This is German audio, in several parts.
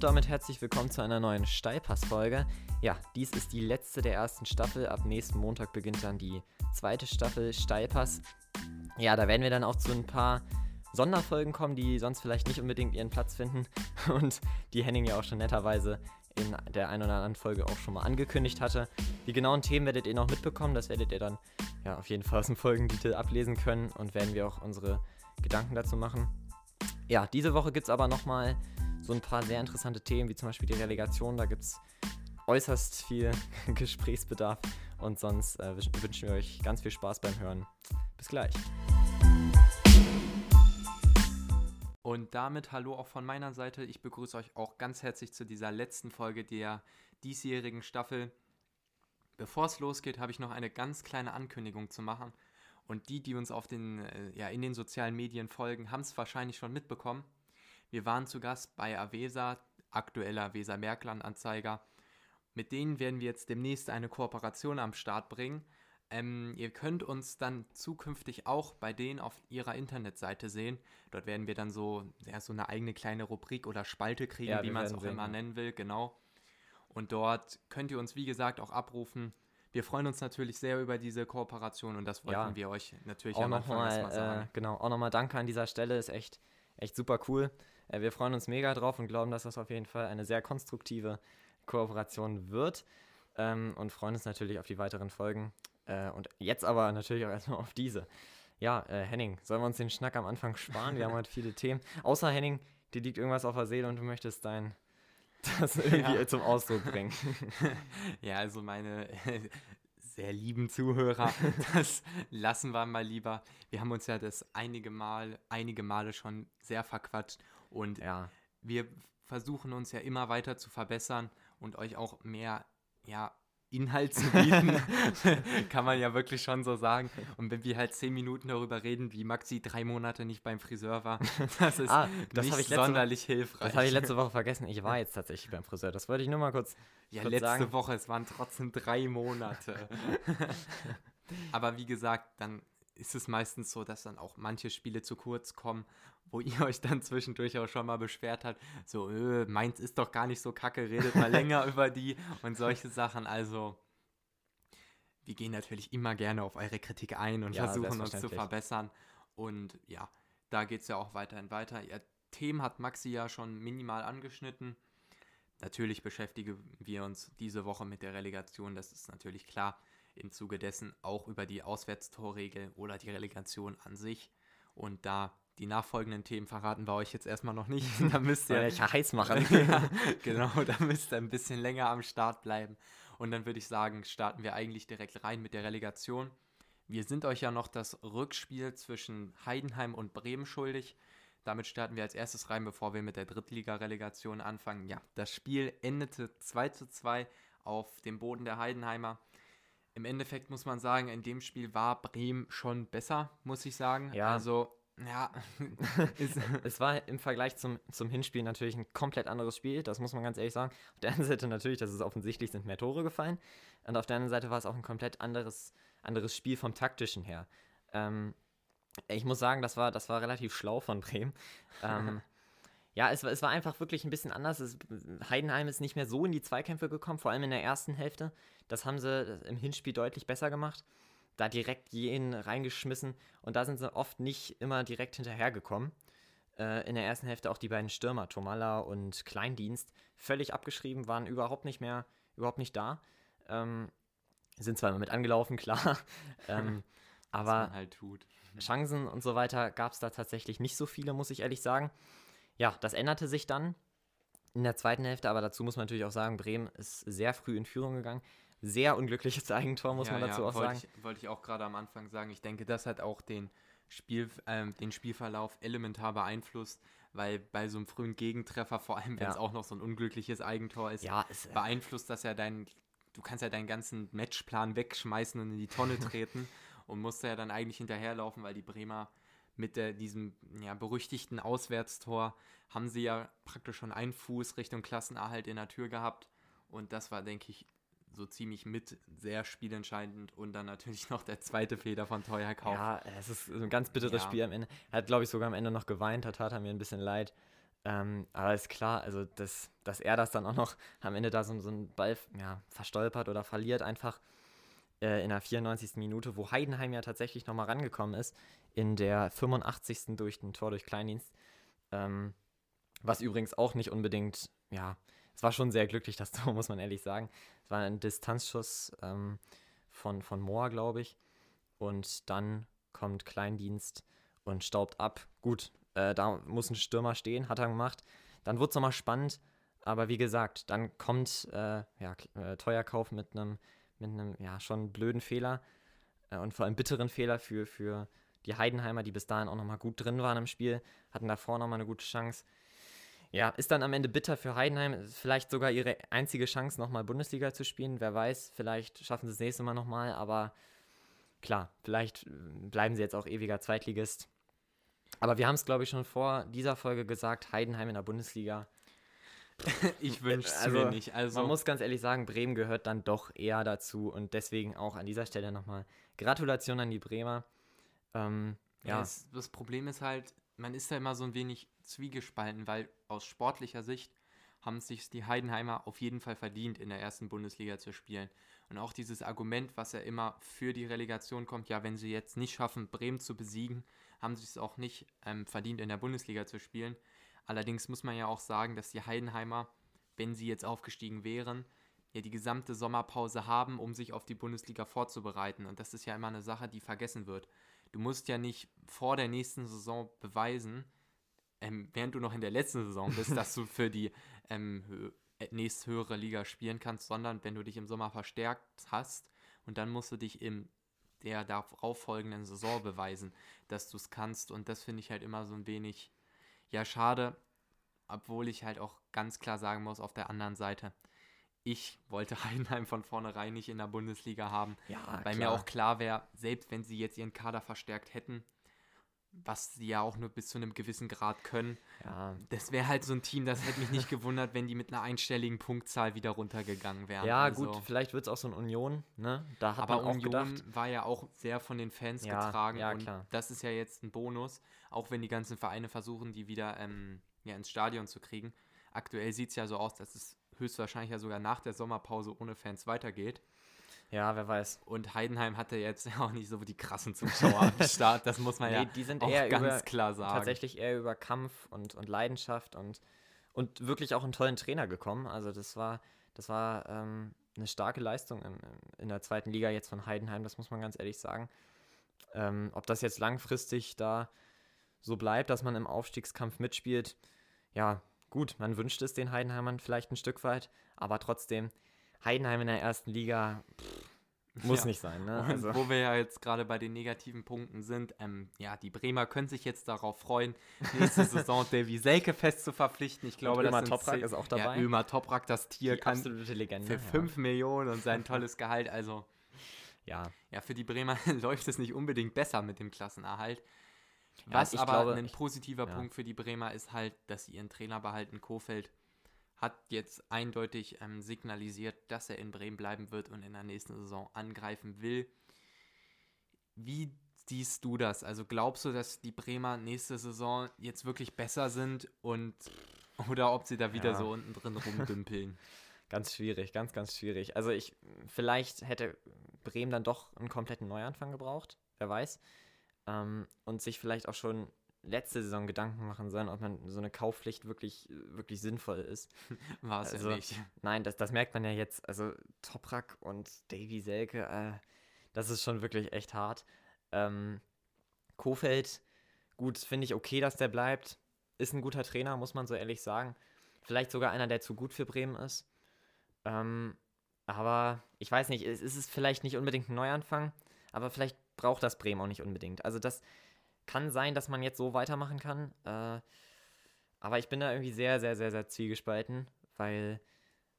und damit herzlich willkommen zu einer neuen Steilpass-Folge. Ja, dies ist die letzte der ersten Staffel. Ab nächsten Montag beginnt dann die zweite Staffel Steilpass. Ja, da werden wir dann auch zu ein paar Sonderfolgen kommen, die sonst vielleicht nicht unbedingt ihren Platz finden und die Henning ja auch schon netterweise in der einen oder anderen Folge auch schon mal angekündigt hatte. Die genauen Themen werdet ihr noch mitbekommen, das werdet ihr dann ja auf jeden Fall aus dem Folgentitel ablesen können und werden wir auch unsere Gedanken dazu machen. Ja, diese Woche gibt es aber nochmal so ein paar sehr interessante Themen, wie zum Beispiel die Relegation. Da gibt es äußerst viel Gesprächsbedarf und sonst äh, wünschen wir euch ganz viel Spaß beim Hören. Bis gleich. Und damit hallo auch von meiner Seite. Ich begrüße euch auch ganz herzlich zu dieser letzten Folge der diesjährigen Staffel. Bevor es losgeht, habe ich noch eine ganz kleine Ankündigung zu machen. Und die, die uns auf den, äh, ja, in den sozialen Medien folgen, haben es wahrscheinlich schon mitbekommen. Wir waren zu Gast bei Avesa, aktueller Avesa Merkland-Anzeiger. Mit denen werden wir jetzt demnächst eine Kooperation am Start bringen. Ähm, ihr könnt uns dann zukünftig auch bei denen auf ihrer Internetseite sehen. Dort werden wir dann so, ja, so eine eigene kleine Rubrik oder Spalte kriegen, ja, wie man es auch sehen. immer nennen will, genau. Und dort könnt ihr uns, wie gesagt, auch abrufen. Wir freuen uns natürlich sehr über diese Kooperation und das wollten ja. wir euch natürlich auch nochmal sagen. Äh, genau, auch nochmal Danke an dieser Stelle, ist echt, echt super cool. Äh, wir freuen uns mega drauf und glauben, dass das auf jeden Fall eine sehr konstruktive Kooperation wird ähm, und freuen uns natürlich auf die weiteren Folgen. Äh, und jetzt aber natürlich auch erstmal auf diese. Ja, äh, Henning, sollen wir uns den Schnack am Anfang sparen? Wir haben heute viele Themen. Außer Henning, dir liegt irgendwas auf der Seele und du möchtest dein das irgendwie ja. zum Ausdruck bringen. ja, also meine sehr lieben Zuhörer, das lassen wir mal lieber. Wir haben uns ja das einige Mal, einige Male schon sehr verquatscht und ja. wir versuchen uns ja immer weiter zu verbessern und euch auch mehr ja, Inhalt zu bieten, kann man ja wirklich schon so sagen. Und wenn wir halt zehn Minuten darüber reden, wie Maxi drei Monate nicht beim Friseur war, das ist ah, das nicht sonderlich hilfreich. Das habe ich letzte Woche vergessen. Ich war jetzt tatsächlich beim Friseur. Das wollte ich nur mal kurz. Ja, kurz letzte sagen. Woche, es waren trotzdem drei Monate. Aber wie gesagt, dann ist es meistens so, dass dann auch manche Spiele zu kurz kommen, wo ihr euch dann zwischendurch auch schon mal beschwert habt, so, äh, meins ist doch gar nicht so kacke, redet mal länger über die und solche Sachen. Also, wir gehen natürlich immer gerne auf eure Kritik ein und ja, versuchen uns zu verbessern. Und ja, da geht es ja auch weiterhin weiter. Ihr Themen hat Maxi ja schon minimal angeschnitten. Natürlich beschäftigen wir uns diese Woche mit der Relegation, das ist natürlich klar im Zuge dessen auch über die Auswärtstorregel oder die Relegation an sich. Und da die nachfolgenden Themen verraten wir euch jetzt erstmal noch nicht. Da müsst ihr ja heiß machen. ja, genau, da müsst ihr ein bisschen länger am Start bleiben. Und dann würde ich sagen, starten wir eigentlich direkt rein mit der Relegation. Wir sind euch ja noch das Rückspiel zwischen Heidenheim und Bremen schuldig. Damit starten wir als erstes rein, bevor wir mit der Drittliga-Relegation anfangen. Ja, das Spiel endete 2 zu 2 auf dem Boden der Heidenheimer im Endeffekt muss man sagen, in dem Spiel war Bremen schon besser, muss ich sagen. Ja. Also, ja. es war im Vergleich zum, zum Hinspiel natürlich ein komplett anderes Spiel, das muss man ganz ehrlich sagen. Auf der einen Seite natürlich, dass es offensichtlich sind mehr Tore gefallen. Und auf der anderen Seite war es auch ein komplett anderes, anderes Spiel vom taktischen her. Ähm, ich muss sagen, das war, das war relativ schlau von Bremen. Ähm, ja, es, es war einfach wirklich ein bisschen anders. Es, Heidenheim ist nicht mehr so in die Zweikämpfe gekommen, vor allem in der ersten Hälfte. Das haben sie im Hinspiel deutlich besser gemacht. Da direkt jeden reingeschmissen und da sind sie oft nicht immer direkt hinterhergekommen. Äh, in der ersten Hälfte auch die beiden Stürmer, Tomalla und Kleindienst, völlig abgeschrieben, waren überhaupt nicht mehr, überhaupt nicht da. Ähm, sind zwar immer mit angelaufen, klar. ähm, aber halt Chancen und so weiter gab es da tatsächlich nicht so viele, muss ich ehrlich sagen. Ja, das änderte sich dann in der zweiten Hälfte, aber dazu muss man natürlich auch sagen, Bremen ist sehr früh in Führung gegangen. Sehr unglückliches Eigentor, muss ja, man dazu ja, auch wollte sagen. Ich, wollte ich auch gerade am Anfang sagen. Ich denke, das hat auch den, Spiel, ähm, den Spielverlauf elementar beeinflusst, weil bei so einem frühen Gegentreffer, vor allem wenn es ja. auch noch so ein unglückliches Eigentor ist, ja, es, äh, beeinflusst das ja dein, du kannst ja deinen ganzen Matchplan wegschmeißen und in die Tonne treten und musst ja dann eigentlich hinterherlaufen, weil die Bremer mit der, diesem ja, berüchtigten Auswärtstor haben sie ja praktisch schon einen Fuß Richtung Klassenerhalt in der Tür gehabt. Und das war, denke ich, so ziemlich mit sehr spielentscheidend und dann natürlich noch der zweite Fehler von Teuer Kauf. Ja, es ist ein ganz bitteres ja. Spiel am Ende. Er hat, glaube ich, sogar am Ende noch geweint, hat, hat mir ein bisschen leid. Ähm, aber ist klar, also dass, dass er das dann auch noch am Ende da so, so einen Ball ja, verstolpert oder verliert, einfach äh, in der 94. Minute, wo Heidenheim ja tatsächlich nochmal rangekommen ist, in der 85. durch ein Tor durch Kleindienst. Ähm, was übrigens auch nicht unbedingt, ja, es war schon sehr glücklich, das Tor, muss man ehrlich sagen. Es war ein Distanzschuss ähm, von, von Mohr, glaube ich. Und dann kommt Kleindienst und staubt ab. Gut, äh, da muss ein Stürmer stehen, hat er gemacht. Dann wird es nochmal spannend, aber wie gesagt, dann kommt äh, ja, äh, Teuerkauf mit einem mit ja, schon blöden Fehler äh, und vor allem bitteren Fehler für, für die Heidenheimer, die bis dahin auch nochmal gut drin waren im Spiel, hatten davor nochmal eine gute Chance. Ja, ist dann am Ende bitter für Heidenheim. Vielleicht sogar ihre einzige Chance, nochmal Bundesliga zu spielen. Wer weiß, vielleicht schaffen sie es nächste Mal nochmal, aber klar, vielleicht äh, bleiben sie jetzt auch ewiger Zweitligist. Aber wir haben es, glaube ich, schon vor dieser Folge gesagt, Heidenheim in der Bundesliga. ich wünsche es also, mir nicht. Also, man muss ganz ehrlich sagen, Bremen gehört dann doch eher dazu und deswegen auch an dieser Stelle nochmal Gratulation an die Bremer. Ähm, ja. ja es, das Problem ist halt, man ist da immer so ein wenig zwiegespalten, weil aus sportlicher Sicht haben sich die Heidenheimer auf jeden Fall verdient, in der ersten Bundesliga zu spielen. Und auch dieses Argument, was ja immer für die Relegation kommt, ja, wenn sie jetzt nicht schaffen, Bremen zu besiegen, haben sie es auch nicht ähm, verdient, in der Bundesliga zu spielen. Allerdings muss man ja auch sagen, dass die Heidenheimer, wenn sie jetzt aufgestiegen wären, ja die gesamte Sommerpause haben, um sich auf die Bundesliga vorzubereiten. Und das ist ja immer eine Sache, die vergessen wird. Du musst ja nicht vor der nächsten Saison beweisen, ähm, während du noch in der letzten Saison bist, dass du für die ähm, äh, nächsthöhere Liga spielen kannst, sondern wenn du dich im Sommer verstärkt hast und dann musst du dich im der darauf folgenden Saison beweisen, dass du es kannst. Und das finde ich halt immer so ein wenig, ja, schade, obwohl ich halt auch ganz klar sagen muss, auf der anderen Seite, ich wollte Heidenheim von vornherein nicht in der Bundesliga haben, ja, weil klar. mir auch klar wäre, selbst wenn sie jetzt ihren Kader verstärkt hätten, was sie ja auch nur bis zu einem gewissen Grad können. Ja. Das wäre halt so ein Team, das hätte mich nicht gewundert, wenn die mit einer einstelligen Punktzahl wieder runtergegangen wären. Ja, also. gut, vielleicht wird es auch so ein Union, ne? Da hat Aber man auch Union gedacht. war ja auch sehr von den Fans ja, getragen ja, und klar. das ist ja jetzt ein Bonus, auch wenn die ganzen Vereine versuchen, die wieder ähm, ja, ins Stadion zu kriegen. Aktuell sieht es ja so aus, dass es höchstwahrscheinlich ja sogar nach der Sommerpause ohne Fans weitergeht. Ja, wer weiß. Und Heidenheim hatte jetzt auch nicht so die krassen Zuschauer am Start, das muss man nee, ja die sind auch ganz über, klar sagen. Tatsächlich eher über Kampf und, und Leidenschaft und, und wirklich auch einen tollen Trainer gekommen. Also das war, das war ähm, eine starke Leistung in, in der zweiten Liga jetzt von Heidenheim, das muss man ganz ehrlich sagen. Ähm, ob das jetzt langfristig da so bleibt, dass man im Aufstiegskampf mitspielt, ja, gut, man wünscht es den Heidenheimern vielleicht ein Stück weit, aber trotzdem, Heidenheim in der ersten Liga pff, muss ja. nicht sein. Ne? Also. Wo wir ja jetzt gerade bei den negativen Punkten sind, ähm, ja, die Bremer können sich jetzt darauf freuen, nächste Saison Davy Selke fest zu verpflichten. Ich glaube, Ömer Toprak ist auch dabei. Ja, Ömer Toprak, das Tier, die kann absolute Legende, für 5 ja. Millionen und sein tolles Gehalt. Also, ja. Ja, für die Bremer läuft es nicht unbedingt besser mit dem Klassenerhalt. Was aber glaube, ein positiver ich, Punkt für die Bremer ist halt, dass sie ihren Trainer behalten, Kofeld hat jetzt eindeutig ähm, signalisiert, dass er in Bremen bleiben wird und in der nächsten Saison angreifen will. Wie siehst du das? Also glaubst du, dass die Bremer nächste Saison jetzt wirklich besser sind und oder ob sie da wieder ja. so unten drin rumdümpeln? ganz schwierig, ganz, ganz schwierig. Also ich, vielleicht hätte Bremen dann doch einen kompletten Neuanfang gebraucht, wer weiß. Ähm, und sich vielleicht auch schon letzte Saison Gedanken machen sollen, ob man so eine Kaufpflicht wirklich, wirklich sinnvoll ist. War es also, ja nicht. Nein, das, das merkt man ja jetzt. Also Toprak und Davy Selke, äh, das ist schon wirklich echt hart. Ähm, Kofeld, gut, finde ich okay, dass der bleibt. Ist ein guter Trainer, muss man so ehrlich sagen. Vielleicht sogar einer, der zu gut für Bremen ist. Ähm, aber ich weiß nicht, es ist vielleicht nicht unbedingt ein Neuanfang, aber vielleicht braucht das Bremen auch nicht unbedingt. Also das, kann sein, dass man jetzt so weitermachen kann. Äh, aber ich bin da irgendwie sehr, sehr, sehr, sehr zwiegespalten, weil.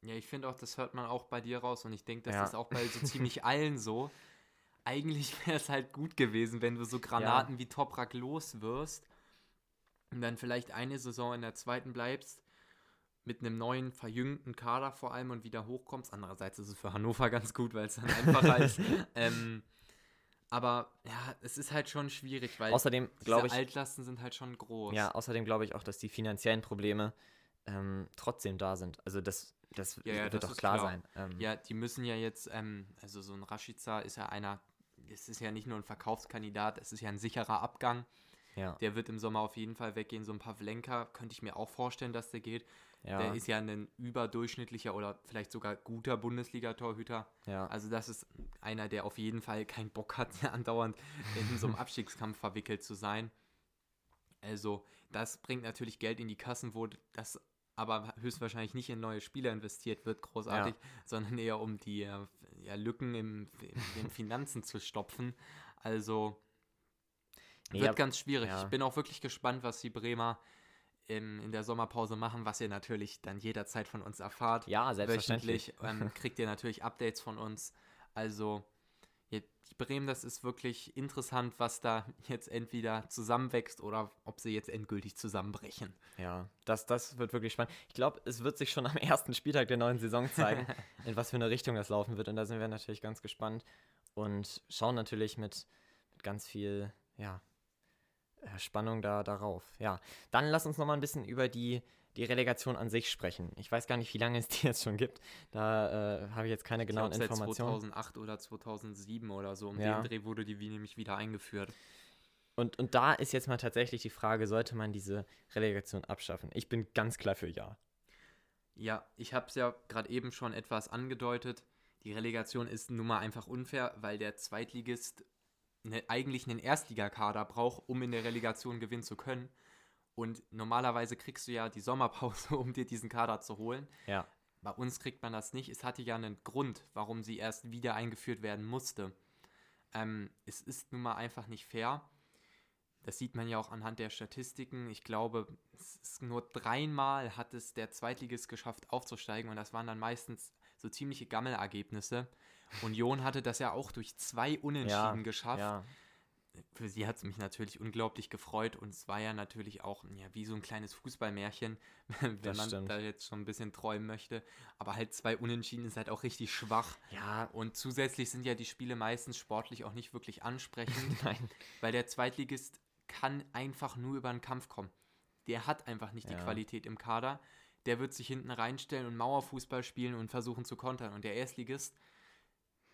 Ja, ich finde auch, das hört man auch bei dir raus und ich denke, das ja. ist auch bei so ziemlich allen so. Eigentlich wäre es halt gut gewesen, wenn du so Granaten ja. wie Toprak los wirst und dann vielleicht eine Saison in der zweiten bleibst mit einem neuen, verjüngten Kader vor allem und wieder hochkommst. Andererseits ist es für Hannover ganz gut, weil es dann einfacher ist. Ähm, Aber ja, es ist halt schon schwierig, weil außerdem, diese ich, Altlasten sind halt schon groß. Ja, außerdem glaube ich auch, dass die finanziellen Probleme ähm, trotzdem da sind. Also das, das ja, ja, wird doch klar, klar, sein. Ähm, ja, die müssen ja jetzt, ähm, also so ein Rashica ist ja einer, es ist ja nicht nur ein Verkaufskandidat, es ist ja ein sicherer Abgang. Ja. Der wird im Sommer auf jeden Fall weggehen. So ein Pavlenka könnte ich mir auch vorstellen, dass der geht. Ja. Der ist ja ein überdurchschnittlicher oder vielleicht sogar guter Bundesliga-Torhüter. Ja. Also das ist einer, der auf jeden Fall keinen Bock hat, andauernd in so einem Abstiegskampf verwickelt zu sein. Also das bringt natürlich Geld in die Kassen, wo das aber höchstwahrscheinlich nicht in neue Spieler investiert wird, großartig, ja. sondern eher um die äh, ja, Lücken im, in den Finanzen zu stopfen. Also wird ja, ganz schwierig. Ja. Ich bin auch wirklich gespannt, was die Bremer in, in der Sommerpause machen, was ihr natürlich dann jederzeit von uns erfahrt. Ja, selbstverständlich. Wöchentlich ähm, kriegt ihr natürlich Updates von uns. Also die Bremen, das ist wirklich interessant, was da jetzt entweder zusammenwächst oder ob sie jetzt endgültig zusammenbrechen. Ja, das, das wird wirklich spannend. Ich glaube, es wird sich schon am ersten Spieltag der neuen Saison zeigen, in was für eine Richtung das laufen wird. Und da sind wir natürlich ganz gespannt und schauen natürlich mit, mit ganz viel, ja, Spannung da darauf. Ja, dann lass uns noch mal ein bisschen über die, die Relegation an sich sprechen. Ich weiß gar nicht, wie lange es die jetzt schon gibt. Da äh, habe ich jetzt keine genauen ich glaub, Informationen. 2008 oder 2007 oder so. Um ja. den Dreh wurde die nämlich wieder eingeführt. Und, und da ist jetzt mal tatsächlich die Frage, sollte man diese Relegation abschaffen? Ich bin ganz klar für Ja. Ja, ich habe es ja gerade eben schon etwas angedeutet. Die Relegation ist nun mal einfach unfair, weil der Zweitligist eine, eigentlich einen Erstligakader braucht, um in der Relegation gewinnen zu können. Und normalerweise kriegst du ja die Sommerpause, um dir diesen Kader zu holen. Ja. Bei uns kriegt man das nicht. Es hatte ja einen Grund, warum sie erst wieder eingeführt werden musste. Ähm, es ist nun mal einfach nicht fair. Das sieht man ja auch anhand der Statistiken. Ich glaube, es ist nur dreimal hat es der Zweitligist geschafft aufzusteigen und das waren dann meistens so ziemliche Gammelergebnisse. Union hatte das ja auch durch zwei Unentschieden ja, geschafft. Ja. Für sie hat es mich natürlich unglaublich gefreut und es war ja natürlich auch ja, wie so ein kleines Fußballmärchen, wenn das man stimmt. da jetzt schon ein bisschen träumen möchte. Aber halt zwei Unentschieden ist halt auch richtig schwach. Ja. Und zusätzlich sind ja die Spiele meistens sportlich auch nicht wirklich ansprechend. Nein. Weil der Zweitligist kann einfach nur über einen Kampf kommen. Der hat einfach nicht die Qualität im Kader. Der wird sich hinten reinstellen und Mauerfußball spielen und versuchen zu kontern. Und der Erstligist,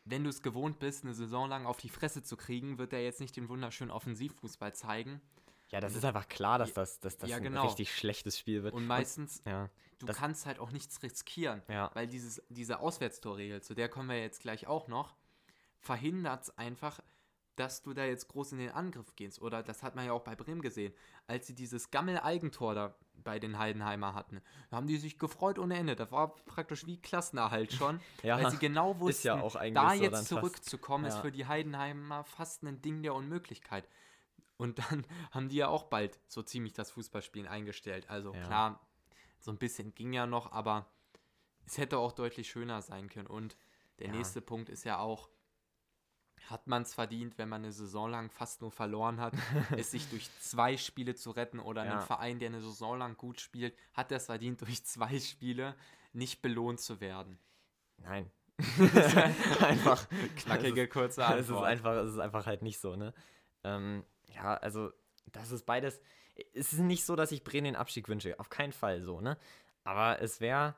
wenn du es gewohnt bist, eine Saison lang auf die Fresse zu kriegen, wird er jetzt nicht den wunderschönen Offensivfußball zeigen. Ja, das ist einfach klar, dass das, dass das ja, genau. ein richtig schlechtes Spiel wird. Und meistens, und, ja, du kannst halt auch nichts riskieren, ja. weil dieses, diese Auswärtstorregel, zu der kommen wir jetzt gleich auch noch, verhindert es einfach, dass du da jetzt groß in den Angriff gehst. Oder das hat man ja auch bei Bremen gesehen, als sie dieses Gammel-Eigentor da bei den Heidenheimer hatten. Da haben die sich gefreut ohne Ende. Das war praktisch wie Klassenerhalt schon, ja, weil sie genau wussten, ja da so jetzt zurückzukommen, ja. ist für die Heidenheimer fast ein Ding der Unmöglichkeit. Und dann haben die ja auch bald so ziemlich das Fußballspielen eingestellt. Also klar, so ein bisschen ging ja noch, aber es hätte auch deutlich schöner sein können. Und der nächste Punkt ist ja auch, hat man es verdient, wenn man eine Saison lang fast nur verloren hat, es sich durch zwei Spiele zu retten oder ja. ein Verein, der eine Saison lang gut spielt, hat es verdient, durch zwei Spiele nicht belohnt zu werden. Nein. einfach knackige, kurze Antwort. Es ist einfach, es ist einfach halt nicht so, ne? Ähm, ja, also das ist beides. Es ist nicht so, dass ich Bremen den Abstieg wünsche, auf keinen Fall so, ne? Aber es wäre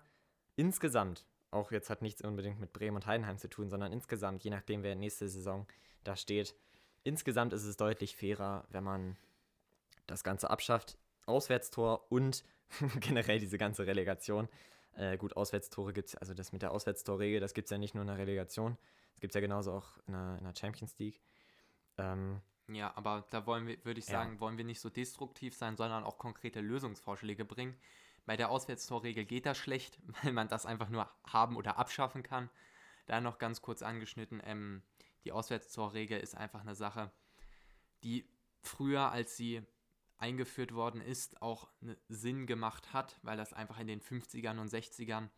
insgesamt auch jetzt hat nichts unbedingt mit Bremen und Heidenheim zu tun, sondern insgesamt, je nachdem, wer nächste Saison da steht, insgesamt ist es deutlich fairer, wenn man das Ganze abschafft. Auswärtstor und generell diese ganze Relegation. Äh, gut, Auswärtstore gibt es, also das mit der Auswärtstorregel, das gibt es ja nicht nur in der Relegation, das gibt es ja genauso auch in der, in der Champions League. Ähm, ja, aber da wollen wir, würde ich sagen, ja. wollen wir nicht so destruktiv sein, sondern auch konkrete Lösungsvorschläge bringen. Bei der Auswärtstorregel geht das schlecht, weil man das einfach nur haben oder abschaffen kann. Da noch ganz kurz angeschnitten, ähm, die Auswärtstorregel ist einfach eine Sache, die früher, als sie eingeführt worden ist, auch Sinn gemacht hat, weil das einfach in den 50ern und 60ern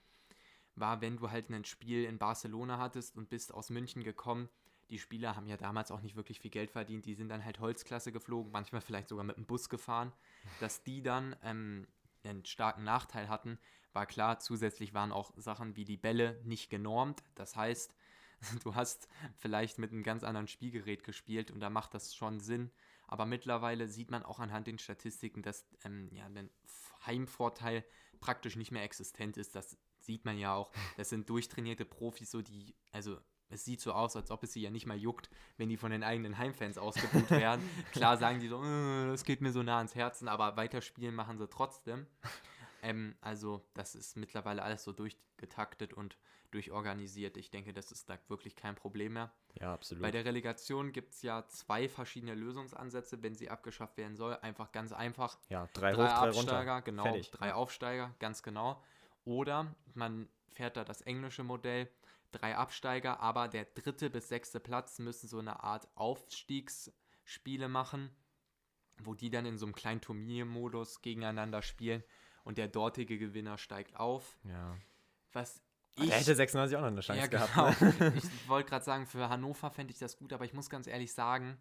war, wenn du halt ein Spiel in Barcelona hattest und bist aus München gekommen. Die Spieler haben ja damals auch nicht wirklich viel Geld verdient, die sind dann halt Holzklasse geflogen, manchmal vielleicht sogar mit dem Bus gefahren, dass die dann ähm, einen starken Nachteil hatten, war klar, zusätzlich waren auch Sachen wie die Bälle nicht genormt. Das heißt, du hast vielleicht mit einem ganz anderen Spielgerät gespielt und da macht das schon Sinn. Aber mittlerweile sieht man auch anhand den Statistiken, dass ähm, ja, der Heimvorteil praktisch nicht mehr existent ist. Das sieht man ja auch. Das sind durchtrainierte Profis, so die, also es sieht so aus, als ob es sie ja nicht mal juckt, wenn die von den eigenen Heimfans ausgebucht werden. Klar sagen die so, äh, das geht mir so nah ans Herzen, aber weiterspielen machen sie trotzdem. Ähm, also das ist mittlerweile alles so durchgetaktet und durchorganisiert. Ich denke, das ist da wirklich kein Problem mehr. Ja, absolut. Bei der Relegation gibt es ja zwei verschiedene Lösungsansätze, wenn sie abgeschafft werden soll. Einfach ganz einfach. Ja, drei, drei hoch, drei Absteiger, runter. genau. Fertig. Drei Aufsteiger, ganz genau. Oder man fährt da das englische Modell, drei Absteiger, aber der dritte bis sechste Platz müssen so eine Art Aufstiegsspiele machen, wo die dann in so einem kleinen Turniermodus gegeneinander spielen und der dortige Gewinner steigt auf. Ja. Was Der ich hätte 96 auch noch eine Chance ja, gehabt. genau. Ne? Ich wollte gerade sagen, für Hannover fände ich das gut, aber ich muss ganz ehrlich sagen,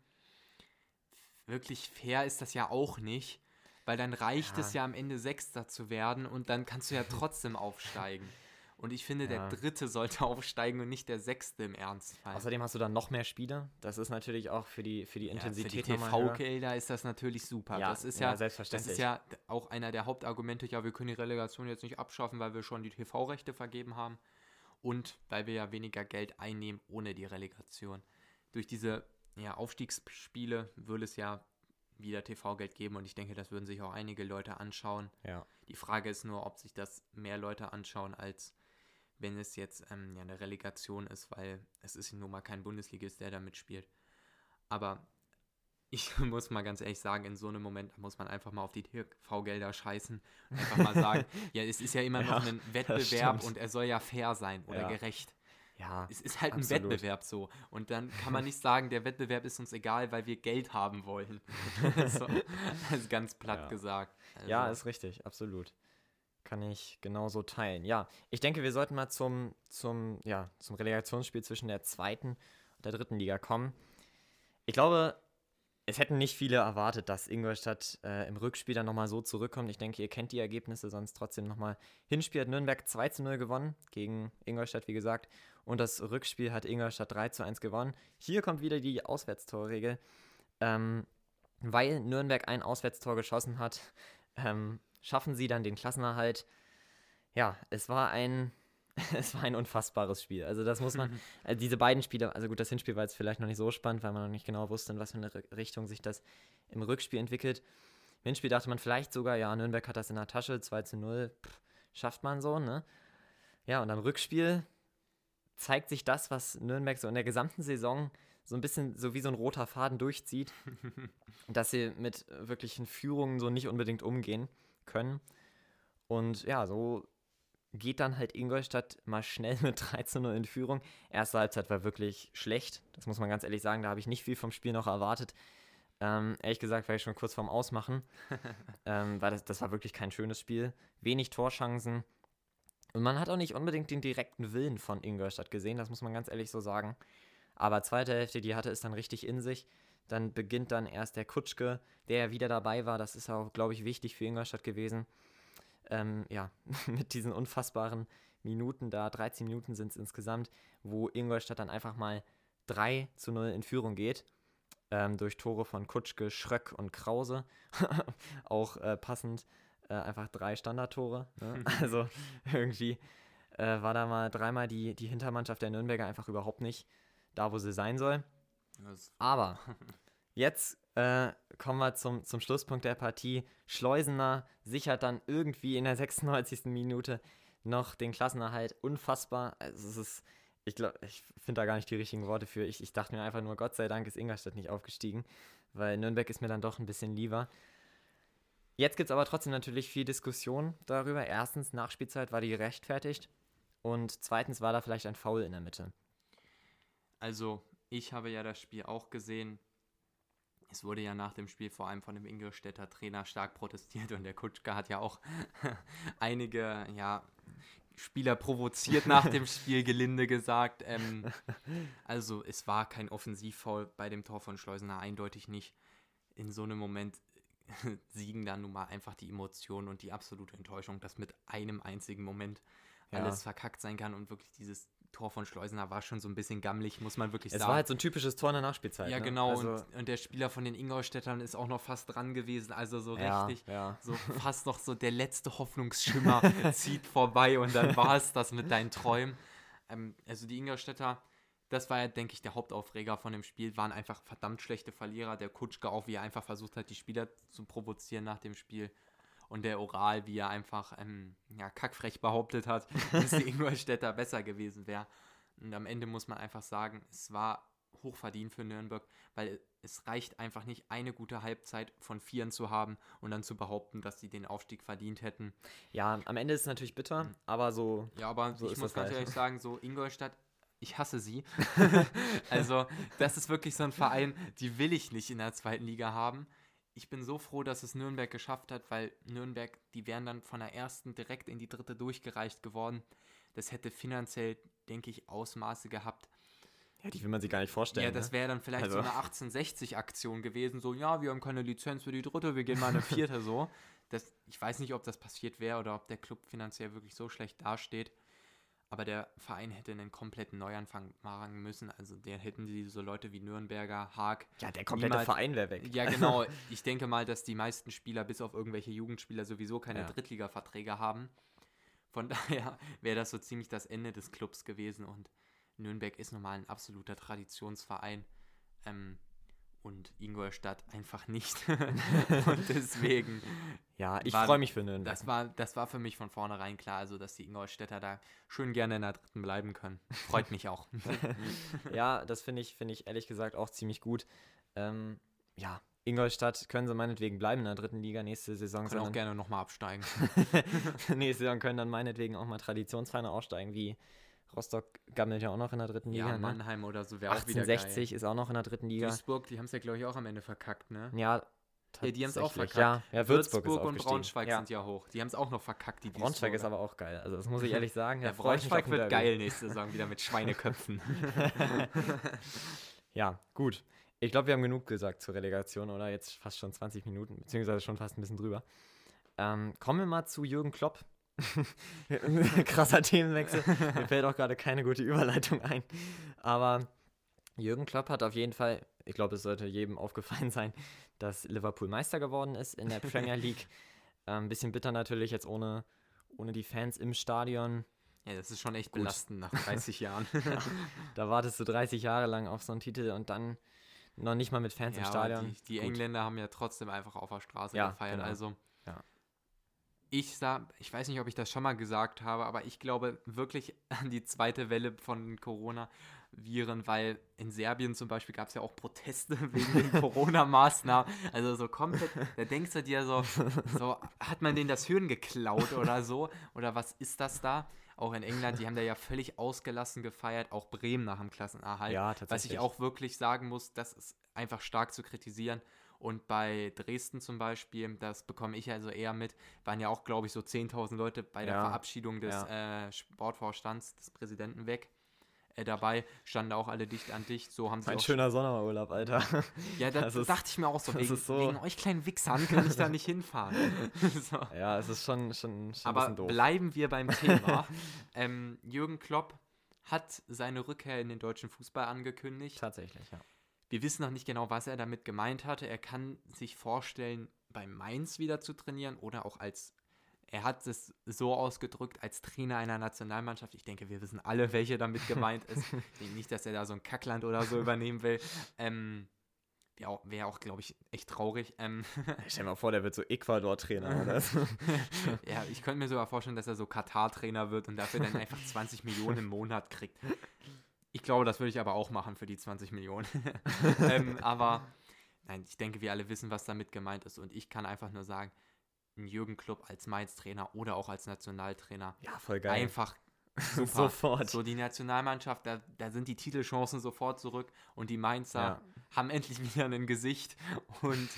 wirklich fair ist das ja auch nicht, weil dann reicht Ja. es ja am Ende Sechster zu werden und dann kannst du ja trotzdem aufsteigen. Und ich finde, Ja. der Dritte sollte aufsteigen und nicht der Sechste im Ernstfall. Außerdem hast du dann noch mehr Spiele. Das ist natürlich auch für die, für die ja, für Intensität die. TV-Gelder ist das natürlich super. Ja, das ist ja, ja, das selbstverständlich. ist ja auch einer der Hauptargumente, ja, wir können die Relegation jetzt nicht abschaffen, weil wir schon die TV-Rechte vergeben haben und weil wir ja weniger Geld einnehmen ohne die Relegation. Durch diese ja, Aufstiegsspiele würde es ja wieder TV-Geld geben und ich denke, das würden sich auch einige Leute anschauen. Ja. Die Frage ist nur, ob sich das mehr Leute anschauen, als wenn es jetzt ähm, ja, eine Relegation ist, weil es ist nun mal kein Bundesligist, der da mitspielt. Aber ich muss mal ganz ehrlich sagen, in so einem Moment muss man einfach mal auf die TV-Gelder scheißen und einfach mal sagen, ja, es ist ja immer noch Ja, ein Wettbewerb und er soll ja fair sein oder Ja. gerecht. Ja, Es ist halt ein Absolut. Wettbewerb so. Und dann kann man nicht sagen, der Wettbewerb ist uns egal, weil wir Geld haben wollen. so, das ist ganz platt Ja. gesagt. ja, Also- ist richtig, absolut. Kann ich genauso teilen. Ja, ich denke, wir sollten mal zum, zum, ja, zum Relegationsspiel zwischen der zweiten und der dritten Liga kommen. Ich glaube, es hätten nicht viele erwartet, dass Ingolstadt äh, im Rückspiel dann nochmal so zurückkommt. Ich denke, ihr kennt die Ergebnisse, sonst trotzdem nochmal. Hinspiel hat Nürnberg 2 zu 0 gewonnen gegen Ingolstadt, wie gesagt. Und das Rückspiel hat Ingolstadt 3 zu 1 gewonnen. Hier kommt wieder die Auswärtstorregel. Ähm, weil Nürnberg ein Auswärtstor geschossen hat, ähm, schaffen sie dann den Klassenerhalt. Ja, es war ein, es war ein unfassbares Spiel. Also das muss man, äh, diese beiden Spiele, also gut, das Hinspiel war jetzt vielleicht noch nicht so spannend, weil man noch nicht genau wusste, in was für eine Ri- Richtung sich das im Rückspiel entwickelt. Im Hinspiel dachte man vielleicht sogar, ja, Nürnberg hat das in der Tasche, 2 zu 0, pff, schafft man so, ne? Ja, und am Rückspiel zeigt sich das, was Nürnberg so in der gesamten Saison so ein bisschen so wie so ein roter Faden durchzieht, dass sie mit wirklichen Führungen so nicht unbedingt umgehen können. Und ja, so geht dann halt Ingolstadt mal schnell mit 3 zu 0 in Führung. Erste Halbzeit war wirklich schlecht, das muss man ganz ehrlich sagen, da habe ich nicht viel vom Spiel noch erwartet. Ähm, ehrlich gesagt war ich schon kurz vorm Ausmachen, ähm, weil das, das war wirklich kein schönes Spiel. Wenig Torchancen. Und man hat auch nicht unbedingt den direkten Willen von Ingolstadt gesehen, das muss man ganz ehrlich so sagen. Aber zweite Hälfte, die hatte es dann richtig in sich. Dann beginnt dann erst der Kutschke, der ja wieder dabei war. Das ist auch, glaube ich, wichtig für Ingolstadt gewesen. Ähm, ja, mit diesen unfassbaren Minuten da, 13 Minuten sind es insgesamt, wo Ingolstadt dann einfach mal 3 zu 0 in Führung geht. Ähm, durch Tore von Kutschke, Schröck und Krause. auch äh, passend äh, einfach drei Standardtore. Ne? Also irgendwie äh, war da mal dreimal die, die Hintermannschaft der Nürnberger einfach überhaupt nicht da, wo sie sein soll. Aber jetzt äh, kommen wir zum, zum Schlusspunkt der Partie. Schleusener sichert dann irgendwie in der 96. Minute noch den Klassenerhalt. Unfassbar. Also es ist, ich ich finde da gar nicht die richtigen Worte für. Ich, ich dachte mir einfach nur, Gott sei Dank ist Ingolstadt nicht aufgestiegen, weil Nürnberg ist mir dann doch ein bisschen lieber. Jetzt gibt es aber trotzdem natürlich viel Diskussion darüber. Erstens, Nachspielzeit war die gerechtfertigt. Und zweitens war da vielleicht ein Foul in der Mitte. Also, ich habe ja das Spiel auch gesehen. Es wurde ja nach dem Spiel vor allem von dem Ingolstädter Trainer stark protestiert und der Kutschke hat ja auch einige ja, Spieler provoziert nach dem Spiel, gelinde gesagt. Ähm, also, es war kein Offensivfoul bei dem Tor von Schleusener, eindeutig nicht. In so einem Moment siegen dann nun mal einfach die Emotionen und die absolute Enttäuschung, dass mit einem einzigen Moment Ja. alles verkackt sein kann und wirklich dieses Tor von Schleusener war schon so ein bisschen gammelig, muss man wirklich Es sagen. war halt so ein typisches Tor in der Nachspielzeit. ja, ne? genau. Also, und, und der Spieler von den Ingolstädtern ist auch noch fast dran gewesen. Also so ja, richtig, ja. so fast noch so der letzte Hoffnungsschimmer zieht vorbei und dann war es das mit deinen Träumen. Ähm, also die Ingolstädter, das war ja, denke ich, der Hauptaufreger von dem Spiel, waren einfach verdammt schlechte Verlierer. Der Kutschke auch, wie er einfach versucht hat, die Spieler zu provozieren nach dem Spiel. Und der Oral, wie er einfach ähm, ja, kackfrech behauptet hat, dass die Ingolstädter besser gewesen wäre. Und am Ende muss man einfach sagen, es war hochverdient für Nürnberg, weil es reicht einfach nicht, eine gute Halbzeit von Vieren zu haben und dann zu behaupten, dass sie den Aufstieg verdient hätten. ja, am Ende ist es natürlich bitter, Mhm. aber so. Ja, aber So ich muss ganz ehrlich sagen, so Ingolstadt, ich hasse sie. also, das ist wirklich so ein Verein, die will ich nicht in der zweiten Liga haben. Ich bin so froh, dass es Nürnberg geschafft hat, weil Nürnberg, die wären dann von der ersten direkt in die dritte durchgereicht geworden. Das hätte finanziell, denke ich, Ausmaße gehabt. Ja, die will man sich gar nicht vorstellen. Ja, das ne? wäre dann vielleicht Also- so eine 1860-Aktion gewesen. So, ja, wir haben keine Lizenz für die dritte, wir gehen mal eine vierte so. Das, ich weiß nicht, ob das passiert wäre oder ob der Club finanziell wirklich so schlecht dasteht. Aber der Verein hätte einen kompletten Neuanfang machen müssen. Also der hätten die so Leute wie Nürnberger, Haag. ja, der komplette niemals- Verein wäre weg. Ja, genau. Ich denke mal, dass die meisten Spieler, bis auf irgendwelche Jugendspieler, sowieso keine Ja. Drittliga-Verträge haben. Von daher wäre das so ziemlich das Ende des Clubs gewesen. Und Nürnberg ist nun mal ein absoluter Traditionsverein. Ähm, und Ingolstadt einfach nicht. und deswegen, Ja, ich freue mich für Nürnberg. das war, das war für mich von vornherein klar, also dass die Ingolstädter da schön gerne in der dritten bleiben können. Freut mich auch. Ja, das finde ich, finde ich ehrlich gesagt auch ziemlich gut. Ähm, ja, Ingolstadt können sie meinetwegen bleiben in der dritten Liga nächste Saison. Können auch gerne nochmal absteigen. nächste Saison können dann meinetwegen auch mal Traditionsvereine aussteigen, wie Rostock gammelt ja auch noch in der dritten Ja, Liga. ne? Mannheim oder so wäre auch wieder geil. 1860 ist auch noch in der dritten Liga. Duisburg, die haben es ja, glaube ich, auch am Ende verkackt, ne? Ja, Ja, die haben es auch verkackt. Ja, ja Würzburg, ist und. Braunschweig ja. sind ja hoch. Die haben es auch noch verkackt, die Braunschweig ist aber auch geil. Also das muss ich ehrlich sagen. Ja, Braunschweig wird geil nächste Saison wieder mit Schweineköpfen. Ja, gut. Ich glaube, wir haben genug gesagt zur Relegation, oder? Jetzt fast schon 20 Minuten, beziehungsweise schon fast ein bisschen drüber. Ähm, kommen wir mal zu Jürgen Klopp. Krasser Themenwechsel. Mir fällt auch gerade keine gute Überleitung ein. Aber Jürgen Klopp hat auf jeden Fall, ich glaube, es sollte jedem aufgefallen sein, dass Liverpool Meister geworden ist in der Premier League. Ein ähm, bisschen bitter natürlich jetzt ohne, ohne die Fans im Stadion. ja, das ist schon echt Gut. belastend nach 30 Jahren. Da wartest du 30 Jahre lang auf so einen Titel und dann noch nicht mal mit Fans im aber Stadion. Die, die. Engländer haben ja trotzdem einfach auf der Straße Ja, gefeiert. genau. Also Ja. Ich sah, ich weiß nicht, ob ich das schon mal gesagt habe, aber ich glaube wirklich an die zweite Welle von Corona-Viren, weil in Serbien zum Beispiel gab es ja auch Proteste wegen den Corona-Maßnahmen. Also so komplett, da denkst du dir so, so, hat man denen das Hirn geklaut oder so? Oder was ist das da? Auch in England, die haben da ja völlig ausgelassen gefeiert, auch Bremen nach dem Klassenerhalt. Ja, Was tatsächlich. ich auch wirklich sagen muss, das ist einfach stark zu kritisieren. Und bei Dresden zum Beispiel, das bekomme ich also eher mit, waren ja auch, glaube ich, so 10.000 Leute bei der Ja, Verabschiedung des äh, Sportvorstands, des Präsidenten weg. Äh, dabei standen auch alle dicht an dicht. So haben sie Ein schöner Sommerurlaub, Alter. ja, das, das ist- dachte ich mir auch so. Wegen, so- wegen euch kleinen Wichsern kann ich da nicht hinfahren. so. ja, es ist schon, schon, schon ein Aber bisschen doof. bleiben wir beim Thema. ähm, Jürgen Klopp hat seine Rückkehr in den deutschen Fußball angekündigt. Tatsächlich, ja. Wir wissen noch nicht genau, was er damit gemeint hatte. Er kann sich vorstellen, bei Mainz wieder zu trainieren oder auch als, er hat es so ausgedrückt, als Trainer einer Nationalmannschaft. Ich denke, wir wissen alle, welche damit gemeint ist. Nicht, dass er da so ein Kackland oder so übernehmen will. Ähm, Wäre auch, glaube ich, echt traurig. Ähm, Stell dir mal vor, der wird so Ecuador-Trainer oder so. ja, ich könnte mir sogar vorstellen, dass er so Katar-Trainer wird und dafür dann einfach 20 Millionen im Monat kriegt. Ich glaube, das würde ich aber auch machen für die 20 Millionen. ähm, aber nein, ich denke, wir alle wissen, was damit gemeint ist. Und ich kann einfach nur sagen, ein Jürgen Klopp als Mainz-Trainer oder auch als Nationaltrainer Ja, voll geil. einfach super. Sofort. So die Nationalmannschaft, da, da sind die Titelchancen sofort zurück und die Mainzer Ja. haben endlich wieder ein Gesicht und,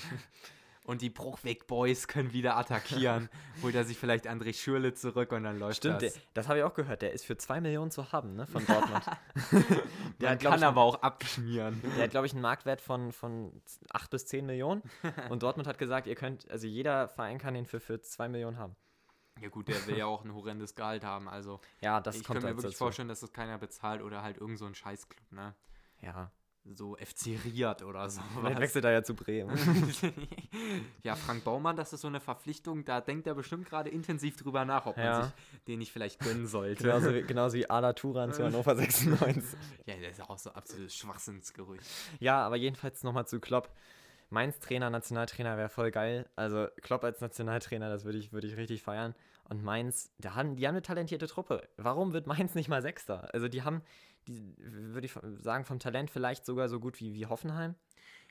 und die Bruchweg-Boys können wieder attackieren. Holt er sich vielleicht André Schürle zurück und dann läuft Stimmt, das. der, das habe ich auch gehört. Der ist für 2 Millionen zu haben, ne, von Dortmund. der hat, kann ich, aber auch abschmieren. Der hat, glaube ich, einen Marktwert von, von 8 bis 10 Millionen. Und Dortmund hat gesagt, ihr könnt, also jeder Verein kann ihn für, für 2 Millionen haben. Ja gut, der will ja auch ein horrendes Gehalt haben. Also Ja, das ich kommt kann mir wirklich dazu. vorstellen, dass das keiner bezahlt oder halt irgend so ein Scheißclub, ne? Ja, So FC Riad oder so. vielleicht wechselt er ja zu Bremen. ja, Frank Baumann, das ist so eine Verpflichtung, da denkt er bestimmt gerade intensiv drüber nach, ob man Ja. sich den nicht vielleicht gönnen sollte. genauso, wie- genauso wie Ala Turan zu Hannover 96. Ja, das ist auch so absolutes Schwachsinnsgerücht. Ja, aber jedenfalls nochmal zu Klopp. Mainz Trainer, Nationaltrainer wäre voll geil. Also Klopp als Nationaltrainer, das würde ich, würde ich richtig feiern. Und Mainz, da haben, die haben eine talentierte Truppe. Warum wird Mainz nicht mal Sechster? Also die haben, die, würde ich sagen, vom Talent vielleicht sogar so gut wie, wie Hoffenheim.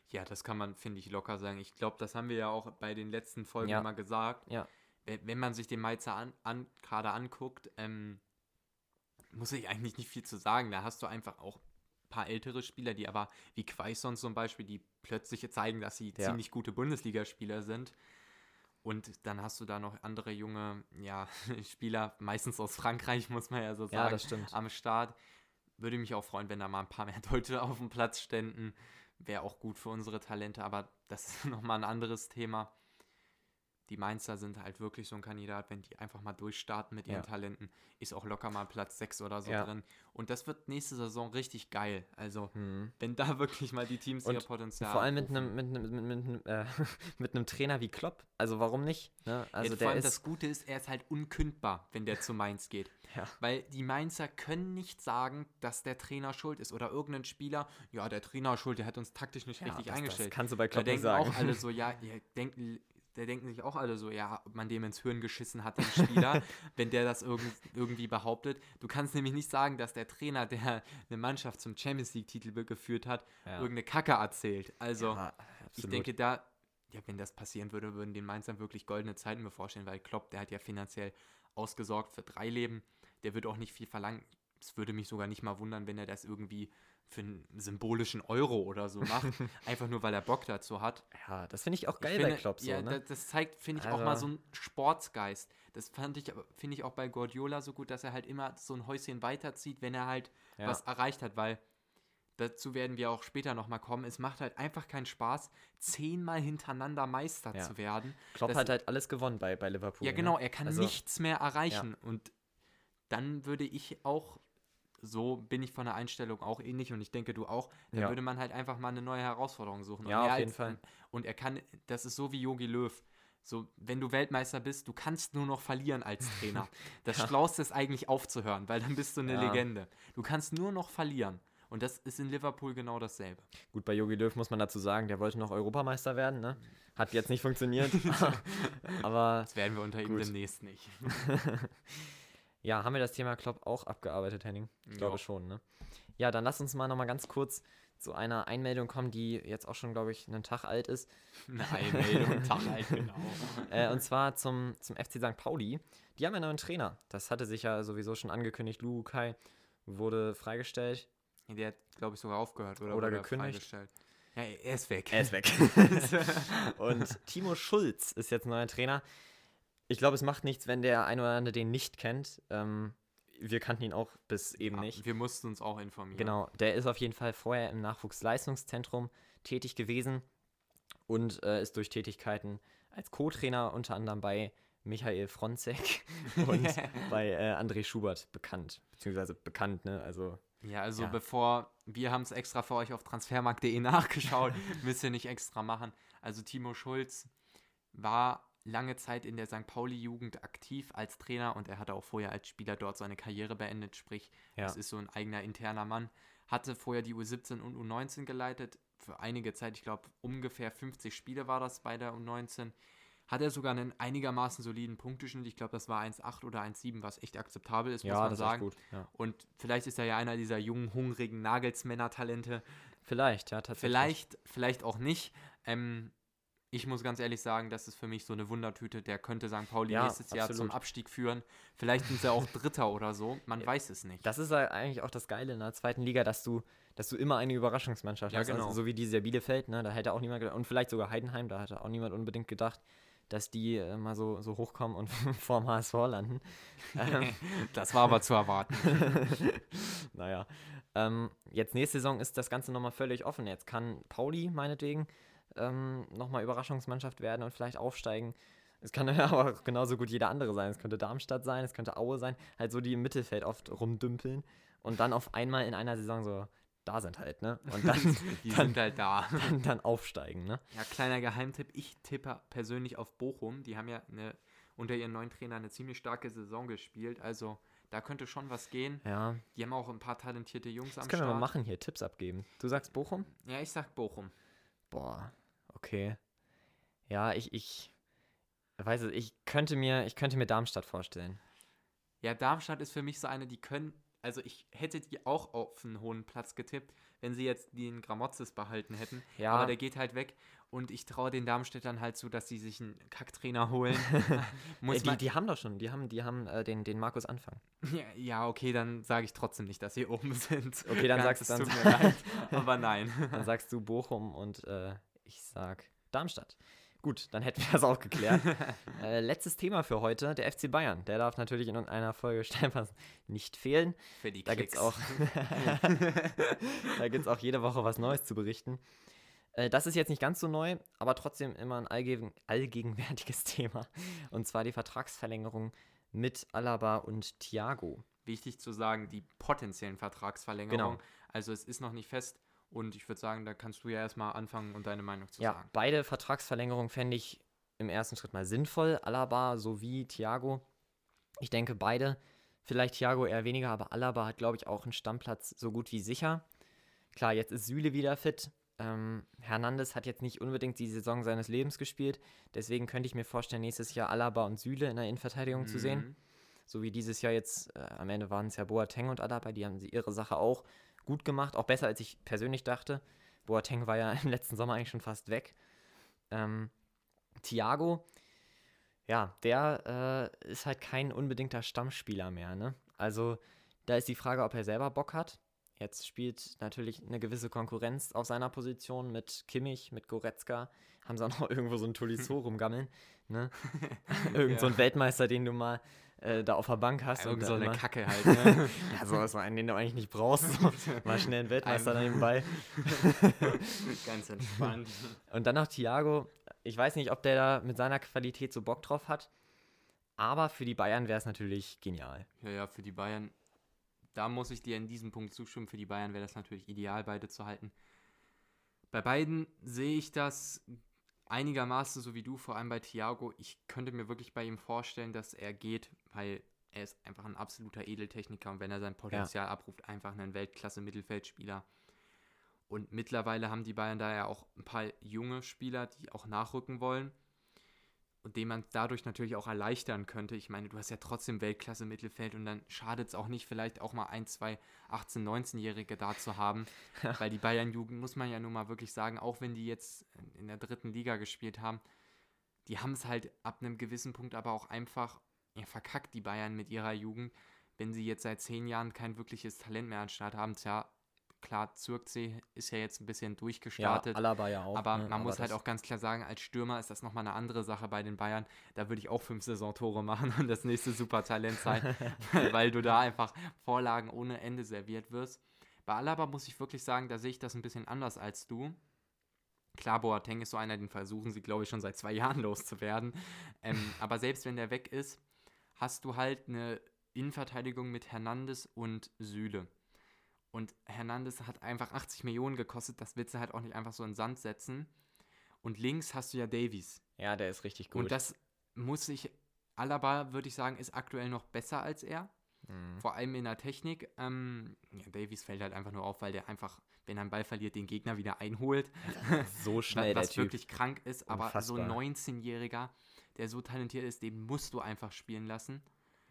Ja, das kann man, finde ich, locker sagen. Ich glaube, das haben wir ja auch bei den letzten Folgen Ja. mal gesagt. Ja. Wenn, man sich den Mainzer an, an, gerade anguckt, ähm, muss ich eigentlich nicht viel zu sagen. Da hast du einfach auch ein paar ältere Spieler, die aber, wie Quaison zum Beispiel, die plötzlich zeigen, dass sie Ja. ziemlich gute Bundesligaspieler sind. Und dann hast du da noch andere junge ja, Spieler, meistens aus Frankreich, muss man ja so sagen Ja, das stimmt. am Start. Würde mich auch freuen, wenn da mal ein paar mehr Deutsche auf dem Platz ständen. Wäre auch gut für unsere Talente, aber das ist nochmal ein anderes Thema. Die Mainzer sind halt wirklich so ein Kandidat, wenn die einfach mal durchstarten mit ihren Ja. Talenten, ist auch locker mal Platz 6 oder so Ja. drin. Und das wird nächste Saison richtig geil. Also, Hm. wenn da wirklich mal die Teams Und ihr Potenzial. Vor allem mit einem, mit, einem, mit, mit, einem, äh, mit einem Trainer wie Klopp. Also warum nicht? Ne? Also ja, vor der allem das Gute ist, er ist halt unkündbar, wenn der zu Mainz geht. Ja. Weil die Mainzer können nicht sagen, dass der Trainer schuld ist. Oder irgendein Spieler, ja, der Trainer schuld, der hat uns taktisch nicht richtig das, das eingestellt. kannst du bei Da Klopp nicht denken sagen. auch alle so, ja, ihr denken, da denken sich auch alle so, ja, ob man dem ins Hirn geschissen hat, den Spieler, wenn der das irgend, irgendwie behauptet. Du kannst nämlich nicht sagen, dass der Trainer, der eine Mannschaft zum Champions League-Titel geführt hat, Ja. irgendeine Kacke erzählt. Also, Ja, ich denke, da, ja, wenn das passieren würde, würden den Mainzern wirklich goldene Zeiten bevorstehen, weil Klopp, der hat ja finanziell ausgesorgt für drei Leben. Der wird auch nicht viel verlangen. Es würde mich sogar nicht mal wundern, wenn er das irgendwie für einen symbolischen Euro oder so macht. einfach nur, weil er Bock dazu hat. Ja, das finde ich auch Ich geil finde, bei Klopp so, ja, ne? das, zeigt, finde ich, auch mal Also- so einen Sportsgeist. Das fand ich, finde ich auch bei Guardiola so gut, dass er halt immer so ein Häuschen weiterzieht, wenn er halt Ja. was erreicht hat, weil dazu werden wir auch später nochmal kommen. Es macht halt einfach keinen Spaß, zehnmal hintereinander Meister Ja. zu werden. Klopp das- hat halt alles gewonnen bei, bei Liverpool. Ja, ne? genau, er kann Also- nichts mehr erreichen. Und dann würde ich auch, so bin ich von der Einstellung auch ähnlich und ich denke du auch, dann Ja. würde man halt einfach mal eine neue Herausforderung suchen. Ja, und er auf jeden Fall. Und er kann, das ist so wie Yogi Löw. So, wenn du Weltmeister bist, du kannst nur noch verlieren als Trainer. Das Schlauste ist eigentlich aufzuhören, weil dann bist du eine Ja. Legende. Du kannst nur noch verlieren. Und das ist in Liverpool genau dasselbe. Gut, bei Jogi Löw muss man dazu sagen, der wollte noch Europameister werden, ne? Hat jetzt nicht funktioniert. Aber Das werden wir unter ihm Gut. demnächst nicht. Ja, haben wir das Thema Klopp auch abgearbeitet, Henning? Ich glaube Ja. schon, ne? Ja, dann lass uns mal nochmal ganz kurz zu einer Einmeldung kommen, die jetzt auch schon, glaube ich, einen Tag alt ist. Eine Einmeldung, Tag alt, genau. Äh, und zwar zum, zum FC St. Pauli. Die haben einen neuen Trainer. Das hatte sich ja sowieso schon angekündigt. Lu Kai wurde freigestellt. Der hat, glaube ich, sogar aufgehört oder, Oder gekündigt. freigestellt. Ja, er ist weg. Er ist weg. und Timo Schulz ist jetzt neuer Trainer. Ich glaube, es macht nichts, wenn der ein oder andere den nicht kennt. Ähm, wir kannten ihn auch bis eben Ja, nicht. Wir mussten uns auch informieren. Genau, der ist auf jeden Fall vorher im Nachwuchsleistungszentrum tätig gewesen und äh, ist durch Tätigkeiten als Co-Trainer unter anderem bei Michael Fronzek und bei äh, André Schubert bekannt. Beziehungsweise bekannt, ne? Also, Ja, also Ja. bevor, wir haben es extra für euch auf transfermarkt.de nachgeschaut, müsst ihr nicht extra machen. Also Timo Schulz war lange Zeit in der St. Pauli-Jugend aktiv als Trainer und er hatte auch vorher als Spieler dort seine Karriere beendet, sprich, Ja. es ist so ein eigener interner Mann. Hatte vorher die U17 und U19 geleitet, für einige Zeit, ich glaube ungefähr 50 Spiele war das bei der U19. Hat er sogar einen einigermaßen soliden Punkteschnitt, ich glaube, das war 1,8 oder 1,7, was echt akzeptabel ist, muss ja, man das ist sagen. gut. Ja. Und vielleicht ist er ja einer dieser jungen, hungrigen Nagelsmänner-Talente. Vielleicht, ja, tatsächlich. Vielleicht, vielleicht auch nicht. Ähm, ich muss ganz ehrlich sagen, das ist für mich so eine Wundertüte. Der könnte St. Pauli Ja, nächstes Jahr zum absolut. Abstieg führen. Vielleicht sind sie auch Dritter oder so. Man weiß es nicht. Das ist ja eigentlich auch das Geile in der zweiten Liga, dass du, dass du immer eine Überraschungsmannschaft Ja, hast. genau. Also, so wie dieser Bielefeld, ne? Da hätte auch niemand gedacht, und vielleicht sogar Heidenheim, da hätte auch niemand unbedingt gedacht, dass die äh, mal so, so hochkommen und vorm HSV landen. ähm, Das war aber zu erwarten. naja. Ähm, jetzt nächste Saison ist das Ganze nochmal völlig offen. Jetzt kann Pauli meinetwegen ähm, nochmal Überraschungsmannschaft werden und vielleicht aufsteigen. Es kann aber auch genauso gut jeder andere sein. Es könnte Darmstadt sein, es könnte Aue sein. Halt so die im Mittelfeld oft rumdümpeln und dann auf einmal in einer Saison so da sind halt, ne? Und dann, Die dann, sind halt da. dann, dann aufsteigen, ne? Ja, kleiner Geheimtipp. Ich tippe persönlich auf Bochum. Die haben ja eine, unter ihren neuen Trainer eine ziemlich starke Saison gespielt. Also da könnte schon was gehen. Ja, Die haben auch ein paar talentierte Jungs am das können wir Start. mal machen hier, Tipps abgeben. Du sagst Bochum? Ja, ich sag Bochum. Boah, okay. Ja, ich, ich weiß es, ich könnte mir, ich könnte mir Darmstadt vorstellen. Ja, Darmstadt ist für mich so eine, die können. Also ich hätte die auch auf einen hohen Platz getippt, wenn sie jetzt den Gramozis behalten hätten. Ja. Aber der geht halt weg. Und ich traue den Darmstädtern halt zu, dass sie sich einen Kacktrainer holen. Muss Äh, die, die haben doch schon, die haben, die haben äh, den, den Markus Anfang. ja, ja, okay, dann sage ich trotzdem nicht, dass sie oben sind. Okay, dann Ganz, sagst es dann- tut mir leid, aber nein. Dann sagst du Bochum und äh, ich sag Darmstadt. Gut, dann hätten wir das auch geklärt. äh, letztes Thema für heute, der FC Bayern. Der darf natürlich in einer Folge Steinpass nicht fehlen. Für die Da gibt es Klicks. auch, da gibt's auch jede Woche was Neues zu berichten. Äh, das ist jetzt nicht ganz so neu, aber trotzdem immer ein allgegen, allgegenwärtiges Thema. Und zwar die Vertragsverlängerung mit Alaba und Thiago. Wichtig zu sagen, die potenziellen Vertragsverlängerungen. Genau. Also es ist noch nicht fest. Und ich würde sagen, da kannst du ja erstmal anfangen und deine Meinung zu Ja, sagen. beide Vertragsverlängerungen fände ich im ersten Schritt mal sinnvoll. Alaba sowie Thiago. Ich denke beide. Vielleicht Thiago eher weniger, aber Alaba hat, glaube ich, auch einen Stammplatz so gut wie sicher. Klar, jetzt ist Süle wieder fit. Ähm, Hernandez hat jetzt nicht unbedingt die Saison seines Lebens gespielt. Deswegen könnte ich mir vorstellen, nächstes Jahr Alaba und Süle in der Innenverteidigung zu sehen. Mhm. So wie dieses Jahr jetzt, äh, am Ende waren es ja Boateng und Alaba, die haben sie ihre Sache auch gut gemacht, auch besser als ich persönlich dachte. Boateng war ja im letzten Sommer eigentlich schon fast weg. Ähm, Thiago, ja, der äh, ist halt kein unbedingter Stammspieler mehr, ne? Also da ist die Frage, ob er selber Bock hat. Jetzt spielt natürlich eine gewisse Konkurrenz auf seiner Position mit Kimmich, mit Goretzka. Haben sie auch noch irgendwo so einen Tolisso rumgammeln, ne? Irgend so ein. Weltmeister, den du mal äh, da auf der Bank hast. Irgend und so eine immer- Kacke halt, ne? ja, sowas, einen, den du eigentlich nicht brauchst. So. Mal schnell einen Weltmeister nebenbei. Ganz entspannt. Und dann noch Thiago. Ich weiß nicht, ob der da mit seiner Qualität so Bock drauf hat. Aber für die Bayern wäre es natürlich genial. Ja, ja, für die Bayern, da muss ich dir in diesem Punkt zustimmen. Für die Bayern wäre das natürlich ideal, beide zu halten. Bei beiden sehe ich das einigermaßen so wie du, vor allem bei Thiago. Ich könnte mir wirklich bei ihm vorstellen, dass er geht, weil er ist einfach ein absoluter Edeltechniker und wenn er sein Potenzial abruft, einfach ein Weltklasse-Mittelfeldspieler. Und mittlerweile haben die Bayern da ja auch ein paar junge Spieler, die auch nachrücken wollen und den man dadurch natürlich auch erleichtern könnte. Ich meine, du hast ja trotzdem Weltklasse Mittelfeld und dann schadet es auch nicht, vielleicht auch mal ein, zwei 18-, 19-Jährige da zu haben. Weil die Bayern-Jugend, muss man ja nun mal wirklich sagen, auch wenn die jetzt in der dritten Liga gespielt haben, die haben es halt ab einem gewissen Punkt aber auch einfach ja, verkackt, die Bayern mit ihrer Jugend, wenn sie jetzt seit zehn Jahren kein wirkliches Talent mehr an den Start haben. Tja, klar, Zirkzee ist ja jetzt ein bisschen durchgestartet. Ja, Alaba ja auch. Aber ne? man muss halt auch ganz klar sagen, als Stürmer ist das nochmal eine andere Sache bei den Bayern. Da würde ich auch fünf Saisontore machen und das nächste Supertalent sein, weil du da einfach Vorlagen ohne Ende serviert wirst. Bei Alaba muss ich wirklich sagen, da sehe ich das ein bisschen anders als du. Klar, Boateng ist so einer, den versuchen sie, glaube ich, schon seit zwei Jahren loszuwerden. Ähm, aber selbst wenn der weg ist, hast du halt eine Innenverteidigung mit Hernandez und Süle. Und Hernandez hat einfach 80 Millionen gekostet, das willst du halt auch nicht einfach so in den Sand setzen. Und links hast du ja Davies. Ja, der ist richtig gut. Und das muss ich, Alaba würde ich sagen, ist aktuell noch besser als er. Mhm. Vor allem in der Technik. Ähm, ja, Davies fällt halt einfach nur auf, weil der einfach, wenn er einen Ball verliert, den Gegner wieder einholt. so schnell, was der Typ. wirklich krank ist. Aber so ein Unfassbar. 19-Jähriger, der so talentiert ist, den musst du einfach spielen lassen.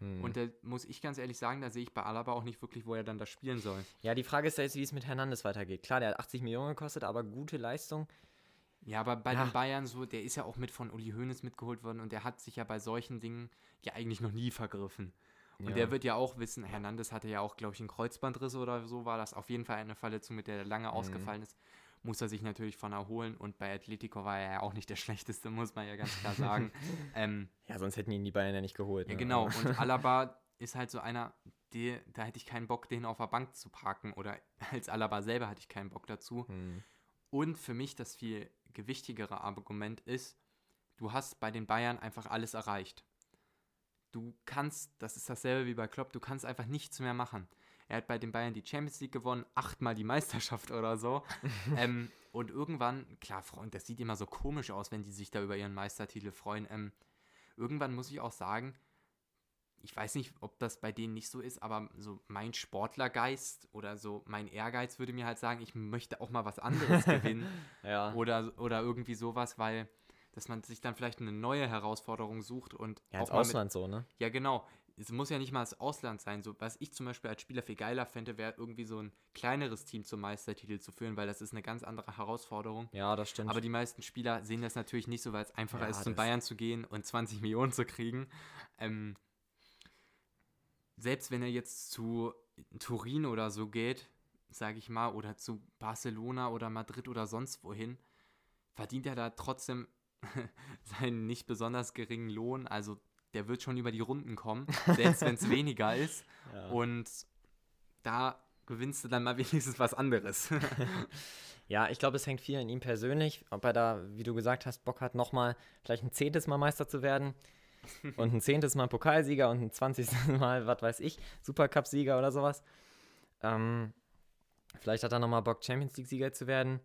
Mhm. Und da muss ich ganz ehrlich sagen, da sehe ich bei Alaba auch nicht wirklich, wo er dann das spielen soll. ja, die Frage ist ja jetzt, wie es mit Hernandez weitergeht. Klar, der hat 80 Millionen gekostet, aber gute Leistung. Ja, aber bei Ja. den Bayern so, der ist ja auch mit von Uli Hoeneß mitgeholt worden und der hat sich ja bei solchen Dingen ja eigentlich noch nie vergriffen. Und Ja. der wird ja auch wissen, Hernandez hatte ja auch, glaube ich, einen Kreuzbandriss oder so, war das auf jeden Fall eine Verletzung, mit der er Mhm. lange ausgefallen ist. Muss er sich natürlich von erholen und bei Atletico war er ja auch nicht der schlechteste, muss man ja ganz klar sagen. ähm, Ja, sonst hätten ihn die Bayern ja nicht geholt. ja, ne? genau. Aber- Und Alaba ist halt so einer, der, da hätte ich keinen Bock, den auf der Bank zu parken. Oder als Alaba selber hatte ich keinen Bock dazu. Mhm. Und für mich das viel gewichtigere Argument ist, du hast bei den Bayern einfach alles erreicht. Du kannst, das ist dasselbe wie bei Klopp, du kannst einfach nichts mehr machen. Er hat bei den Bayern die Champions League gewonnen, achtmal die Meisterschaft oder so. ähm, und irgendwann, klar, Freund, das sieht immer so komisch aus, wenn die sich da über ihren Meistertitel freuen. Ähm, irgendwann muss ich auch sagen, ich weiß nicht, ob das bei denen nicht so ist, aber so mein Sportlergeist oder so mein Ehrgeiz würde mir halt sagen, ich möchte auch mal was anderes gewinnen. ja. Oder, oder irgendwie sowas, weil dass man sich dann vielleicht eine neue Herausforderung sucht und ja, ins auch mal Ausland mit, so, ne? Ja, genau. Es muss ja nicht mal das Ausland sein. So, was ich zum Beispiel als Spieler viel geiler fände, wäre irgendwie so ein kleineres Team zum Meistertitel zu führen, weil das ist eine ganz andere Herausforderung. Ja, das stimmt. Aber die meisten Spieler sehen das natürlich nicht so, weil es einfacher Ja, ist, zum Bayern zu gehen und 20 Millionen zu kriegen. Ähm, selbst wenn er jetzt zu Turin oder so geht, sage ich mal, oder zu Barcelona oder Madrid oder sonst wohin, verdient er da trotzdem seinen nicht besonders geringen Lohn. Also der wird schon über die Runden kommen, selbst wenn es weniger ist. ja. Und da gewinnst du dann mal wenigstens was anderes. Ja, ich glaube, es hängt viel an ihm persönlich, ob er da, wie du gesagt hast, Bock hat, nochmal vielleicht ein zehntes Mal Meister zu werden und ein zehntes Mal Pokalsieger und ein zwanzigstes Mal, was weiß ich, Supercup-Sieger oder sowas. Ähm, vielleicht hat er nochmal Bock, Champions League-Sieger zu werden.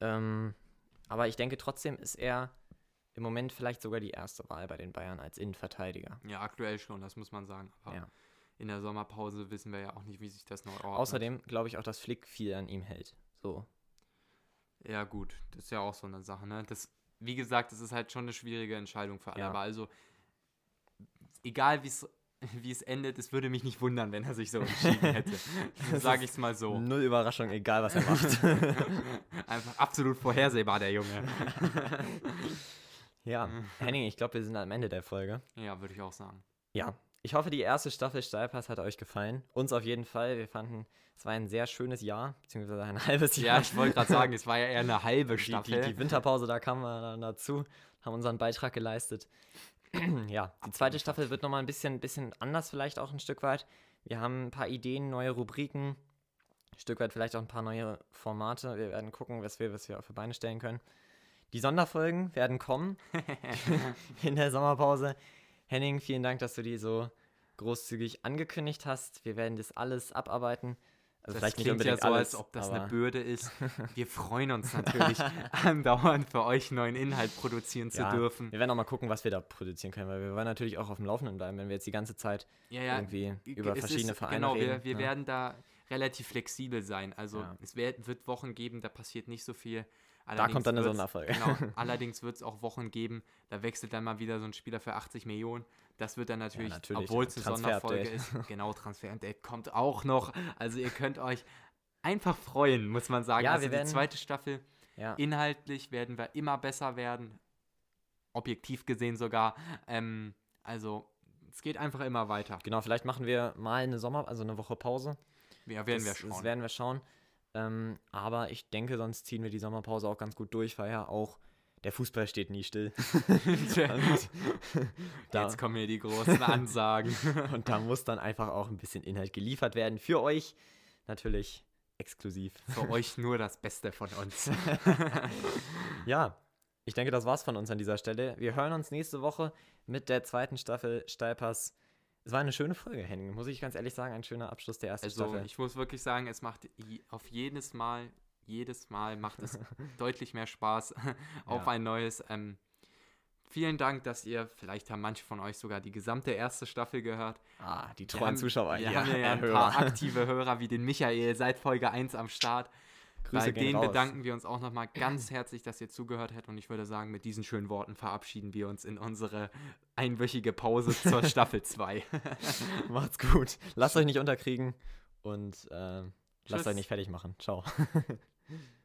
Ähm, aber ich denke trotzdem ist er im Moment vielleicht sogar die erste Wahl bei den Bayern als Innenverteidiger. ja, aktuell schon, das muss man sagen. Aber Ja. in der Sommerpause wissen wir ja auch nicht, wie sich das noch ordnet. Außerdem glaube ich auch, dass Flick viel an ihm hält. So. Ja, gut, das ist ja auch so eine Sache, ne? Das, wie gesagt, das ist halt schon eine schwierige Entscheidung für alle. Ja. Aber also, egal wie's- wie es endet, es würde mich nicht wundern, wenn er sich so entschieden hätte. Sage ich es mal so. Null Überraschung, egal was er macht. Einfach absolut vorhersehbar, der Junge. Ja, Henning, ich glaube, wir sind am Ende der Folge. Ja, würde ich auch sagen. Ja, ich hoffe, die erste Staffel Steilpass hat euch gefallen. Uns auf jeden Fall. Wir fanden, es war ein sehr schönes Jahr, beziehungsweise ein halbes Ja, Jahr. ich wollte gerade sagen, es war ja eher eine halbe die, Staffel. die, die Winterpause, da kamen wir dann dazu, haben unseren Beitrag geleistet. ja, die zweite Staffel wird nochmal ein bisschen, bisschen anders, vielleicht auch ein Stück weit. Wir haben ein paar Ideen, neue Rubriken, ein Stück weit vielleicht auch ein paar neue Formate. Wir werden gucken, was wir, was wir auf die Beine stellen können. Die Sonderfolgen werden kommen in der Sommerpause. Henning, vielen Dank, dass du die so großzügig angekündigt hast. Wir werden das alles abarbeiten. Also das vielleicht nicht klingt ja unbedingt so, alles, als ob das eine Bürde ist. Wir freuen uns natürlich, andauernd für euch neuen Inhalt produzieren zu ja, dürfen. Wir werden auch mal gucken, was wir da produzieren können, weil wir wollen natürlich auch auf dem Laufenden bleiben, wenn wir jetzt die ganze Zeit Ja, ja, irgendwie über verschiedene ist, Vereine Genau, reden. wir, wir ne? werden da relativ flexibel sein. Also Ja. es wird, wird Wochen geben, da passiert nicht so viel. Da kommt dann eine Sonderfolge. Genau, allerdings wird es auch Wochen geben, da wechselt dann mal wieder so ein Spieler für 80 Millionen. Das wird dann natürlich, natürlich, obwohl es eine. Sonderfolge ist, genau, Transfer-Update kommt auch noch. Also ihr könnt euch einfach freuen, muss man sagen. Ja, also wir die werden- zweite Staffel, ja. inhaltlich werden wir immer besser werden. Objektiv gesehen sogar. Ähm, also es geht einfach immer weiter. Genau, vielleicht machen wir mal eine Sommer, also eine Woche Pause. Ja, werden wir das, schauen. Das werden wir schauen. Ähm, aber ich denke, sonst ziehen wir die Sommerpause auch ganz gut durch, weil ja auch der Fußball steht nie still. Und da, Jetzt kommen hier die großen Ansagen. und da muss dann einfach auch ein bisschen Inhalt geliefert werden. Für euch natürlich exklusiv. Für euch nur das Beste von uns. Ja, ich denke, das war's von uns an dieser Stelle. Wir hören uns nächste Woche mit der zweiten Staffel Steilpass. Es war eine schöne Folge, Henning, muss ich ganz ehrlich sagen. Ein schöner Abschluss der ersten Also Staffel. ich muss wirklich sagen, es macht auf jedes Mal, jedes Mal macht es deutlich mehr Spaß auf Ja. ein neues. Ähm, vielen Dank, dass ihr, vielleicht haben manche von euch sogar die gesamte erste Staffel gehört. ah, die treuen Zuschauer Wir hier. haben ja ein paar aktive Hörer wie den Michael seit Folge 1 am Start. Grüße Bei denen raus. bedanken wir uns auch nochmal ganz herzlich, dass ihr zugehört habt. Und ich würde sagen, mit diesen schönen Worten verabschieden wir uns in unsere einwöchige Pause zur Staffel 2. Macht's gut. Lasst euch nicht unterkriegen und äh, lasst euch nicht fertig machen. Ciao.